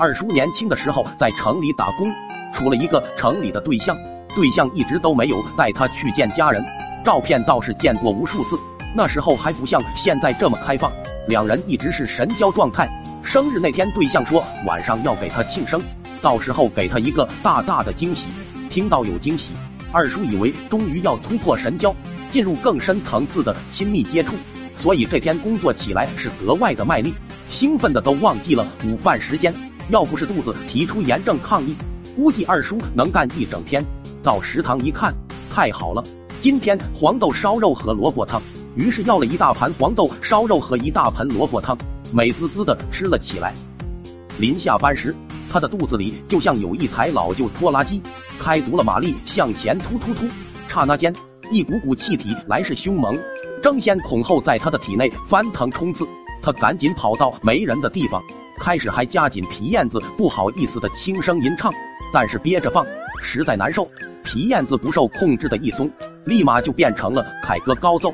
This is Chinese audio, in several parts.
二叔年轻的时候在城里打工，处了一个城里的对象，对象一直都没有带他去见家人，照片倒是见过无数次。那时候还不像现在这么开放，两人一直是神交状态。生日那天，对象说晚上要给他庆生，到时候给他一个大大的惊喜。听到有惊喜，二叔以为终于要突破神交，进入更深层次的亲密接触，所以这天工作起来是格外的卖力，兴奋的都忘记了午饭时间。要不是肚子提出严正抗议，估计二叔能干一整天。到食堂一看，太好了，今天黄豆烧肉和萝卜汤。于是要了一大盘黄豆烧肉和一大盆萝卜汤，美滋滋的吃了起来。临下班时，他的肚子里就像有一台老旧拖拉机，开足了马力向前突突突。刹那间，一股股气体来势凶猛，争先恐后在他的体内翻腾冲刺。他赶紧跑到没人的地方，开始还夹紧皮燕子，不好意思的轻声吟唱，但是憋着放实在难受。皮燕子不受控制的一松，立马就变成了凯歌高奏。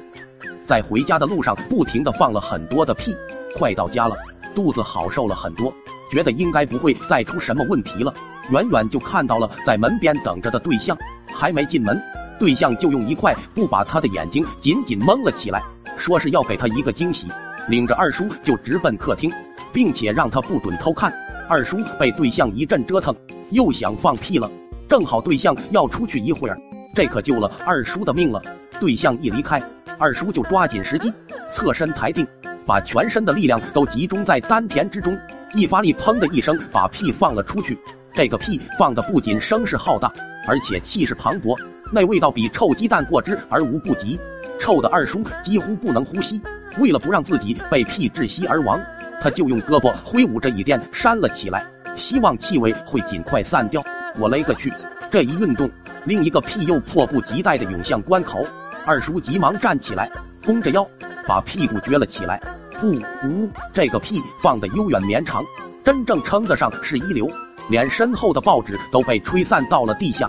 在回家的路上，不停的放了很多的屁。快到家了，肚子好受了很多，觉得应该不会再出什么问题了。远远就看到了在门边等着的对象，还没进门，对象就用一块布把他的眼睛紧紧蒙了起来，说是要给他一个惊喜，领着二叔就直奔客厅，并且让他不准偷看。二叔被对象一阵折腾，又想放屁了，正好对象要出去一会儿，这可救了二叔的命了。对象一离开。二叔就抓紧时机，侧身抬腚，把全身的力量都集中在丹田之中，一发力，砰的一声把屁放了出去。这个屁放的不仅声势浩大，而且气势磅礴，那味道比臭鸡蛋过之而无不及，臭的二叔几乎不能呼吸。为了不让自己被屁窒息而亡，他就用胳膊挥舞着椅垫扇了起来，希望气味会尽快散掉。我勒个去！这一运动，另一个屁又迫不及待地涌向关口。二叔急忙站起来，弓着腰，把屁股撅了起来。不，呜，这个屁放得悠远绵长，真正称得上是一流，连身后的报纸都被吹散到了地下。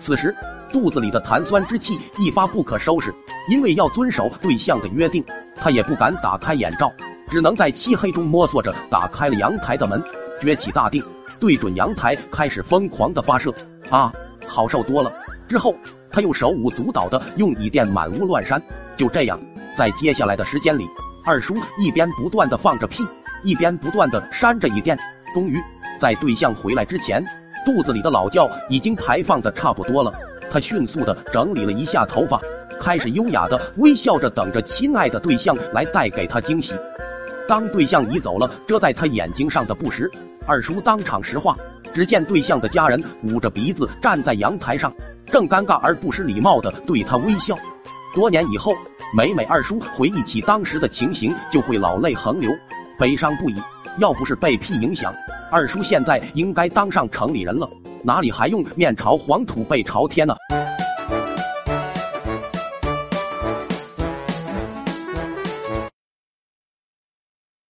此时，肚子里的痰酸之气一发不可收拾，因为要遵守对象的约定，他也不敢打开眼罩，只能在漆黑中摸索着打开了阳台的门，撅起大腚，对准阳台开始疯狂的发射。啊，好受多了。之后。他又手舞足蹈的用椅垫满屋乱扇，就这样，在接下来的时间里，二叔一边不断的放着屁，一边不断的扇着椅垫。终于，在对象回来之前，肚子里的老窖已经排放的差不多了。他迅速的整理了一下头发，开始优雅的微笑着等着亲爱的对象来带给他惊喜。当对象移走了遮在他眼睛上的布时，二叔当场石化。只见对象的家人捂着鼻子站在阳台上。正尴尬而不失礼貌的对他微笑。多年以后，每每二叔回忆起当时的情形，就会老泪横流，悲伤不已。要不是被屁影响，二叔现在应该当上城里人了，哪里还用面朝黄土背朝天呢？